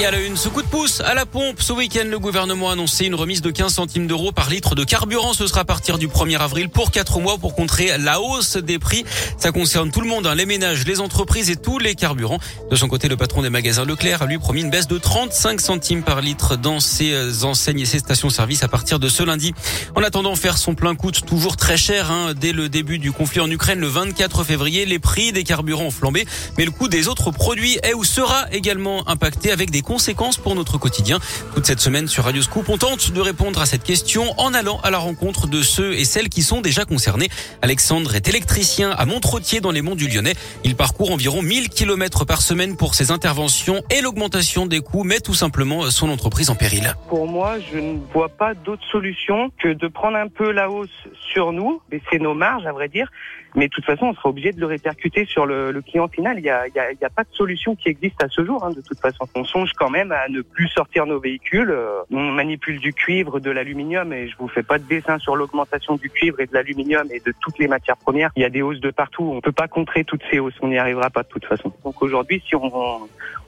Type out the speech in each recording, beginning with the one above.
Et à la une, ce coup de pouce à la pompe. Ce week-end, le gouvernement a annoncé une remise de 15 centimes d'euros par litre de carburant. Ce sera à partir du 1er avril pour 4 mois pour contrer la hausse des prix. Ça concerne tout le monde, hein, les ménages, les entreprises et tous les carburants. De son côté, le patron des magasins Leclerc a lui promis une baisse de 35 centimes par litre dans ses euh, enseignes et ses stations-service à partir de ce lundi. En attendant, faire son plein coûte toujours très cher. Hein. Dès le début du conflit en Ukraine, le 24 février, les prix des carburants ont flambé, mais le coût des autres produits est ou sera également impacté avec des conséquences pour notre quotidien. Toute cette semaine sur Radio Scoop, on tente de répondre à cette question en allant à la rencontre de ceux et celles qui sont déjà concernés. Alexandre est électricien à Montretier dans les monts du Lyonnais. Il parcourt environ 1000 km par semaine pour ses interventions et l'augmentation des coûts met tout simplement son entreprise en péril. Pour moi, je ne vois pas d'autre solution que de prendre un peu la hausse sur nous, baisser nos marges à vrai dire, mais de toute façon, on sera obligé de le répercuter sur le, le client final. Il n'y a, a, a, pas de solution qui existe à ce jour. Hein, de toute façon, on songe quand même à ne plus sortir nos véhicules. Euh, On manipule du cuivre, de l'aluminium, et je vous fais pas de dessin sur l'augmentation du cuivre et de l'aluminium et de toutes les matières premières. Il y a des hausses de partout. On peut pas contrer toutes ces hausses. On n'y arrivera pas de toute façon. Donc aujourd'hui, si on,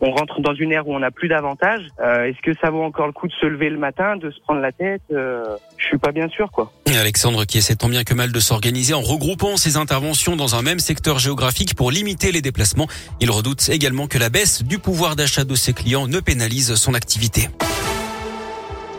on rentre dans une ère où on n'a plus d'avantages, euh, est-ce que ça vaut encore le coup de se lever le matin, de se prendre la tête? Euh, Je suis pas bien sûr, quoi. Et Alexandre qui essaie tant bien que mal de s'organiser en regroupant ses interventions dans un même secteur géographique pour limiter les déplacements. Il redoute également que la baisse du pouvoir d'achat de ses clients ne pénalise son activité.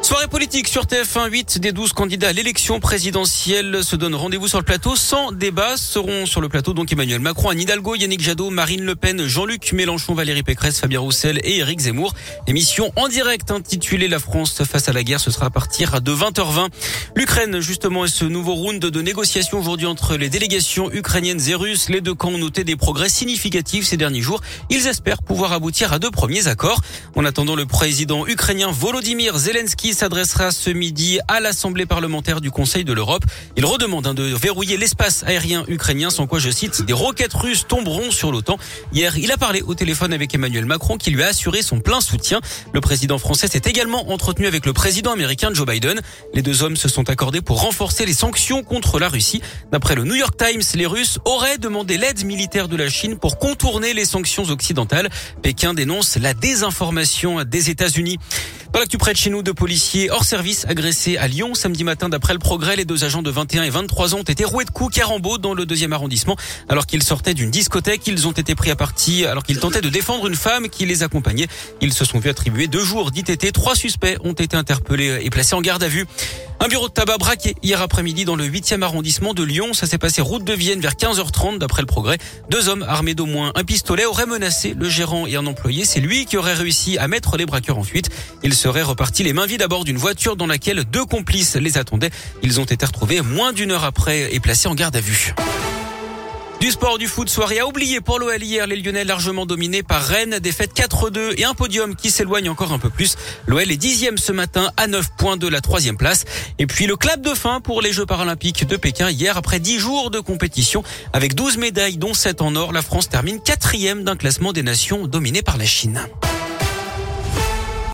Soirée politique sur TF1, 8 des 12 candidats à l'élection présidentielle se donnent rendez-vous sur le plateau sans débat. Seront sur le plateau donc Emmanuel Macron, Anne Hidalgo, Yannick Jadot, Marine Le Pen, Jean-Luc Mélenchon, Valérie Pécresse, Fabien Roussel et Éric Zemmour. Émission en direct intitulée La France face à la guerre. Ce sera à partir de 20h20. L'Ukraine justement et ce nouveau round de négociations aujourd'hui entre les délégations ukrainiennes et russes. Les deux camps ont noté des progrès significatifs ces derniers jours. Ils espèrent pouvoir aboutir à deux premiers accords. En attendant, le président ukrainien Volodymyr Zelensky s'adressera ce midi à l'Assemblée parlementaire du Conseil de l'Europe. Il redemande hein, de verrouiller l'espace aérien ukrainien, sans quoi, je cite, des roquettes russes tomberont sur l'OTAN. Hier, il a parlé au téléphone avec Emmanuel Macron qui lui a assuré son plein soutien. Le président français s'est également entretenu avec le président américain Joe Biden. Les deux hommes se sont accordés pour renforcer les sanctions contre la Russie. D'après le New York Times, les Russes auraient demandé l'aide militaire de la Chine pour contourner les sanctions occidentales. Pékin dénonce la désinformation des États-Unis. Dans l'actu près de chez nous, deux policiers hors service agressés à Lyon samedi matin. D'après le progrès, les deux agents de 21 et 23 ans ont été roués de coups Carambeau dans le deuxième arrondissement. Alors qu'ils sortaient d'une discothèque, ils ont été pris à partie alors qu'ils tentaient de défendre une femme qui les accompagnait. Ils se sont vus attribuer deux jours d'ITT. Trois suspects ont été interpellés et placés en garde à vue. Un bureau de tabac braqué hier après-midi dans le 8e arrondissement de Lyon. Ça s'est passé route de Vienne vers 15h30 d'après le progrès. Deux hommes armés d'au moins un pistolet auraient menacé le gérant et un employé. C'est lui qui aurait réussi à mettre les braqueurs en fuite. Ils seraient repartis les mains vides à bord d'une voiture dans laquelle deux complices les attendaient. Ils ont été retrouvés moins d'une heure après et placés en garde à vue. Du sport, du foot, soirée à oublier pour l'OL hier. Les Lyonnais largement dominés par Rennes. Défaite 4-2 et un podium qui s'éloigne encore un peu plus. L'OL est dixième ce matin à 9 points de la troisième place. Et puis le clap de fin pour les Jeux paralympiques de Pékin hier après 10 jours de compétition. Avec 12 médailles dont 7 en or, la France termine quatrième d'un classement des nations dominé par la Chine.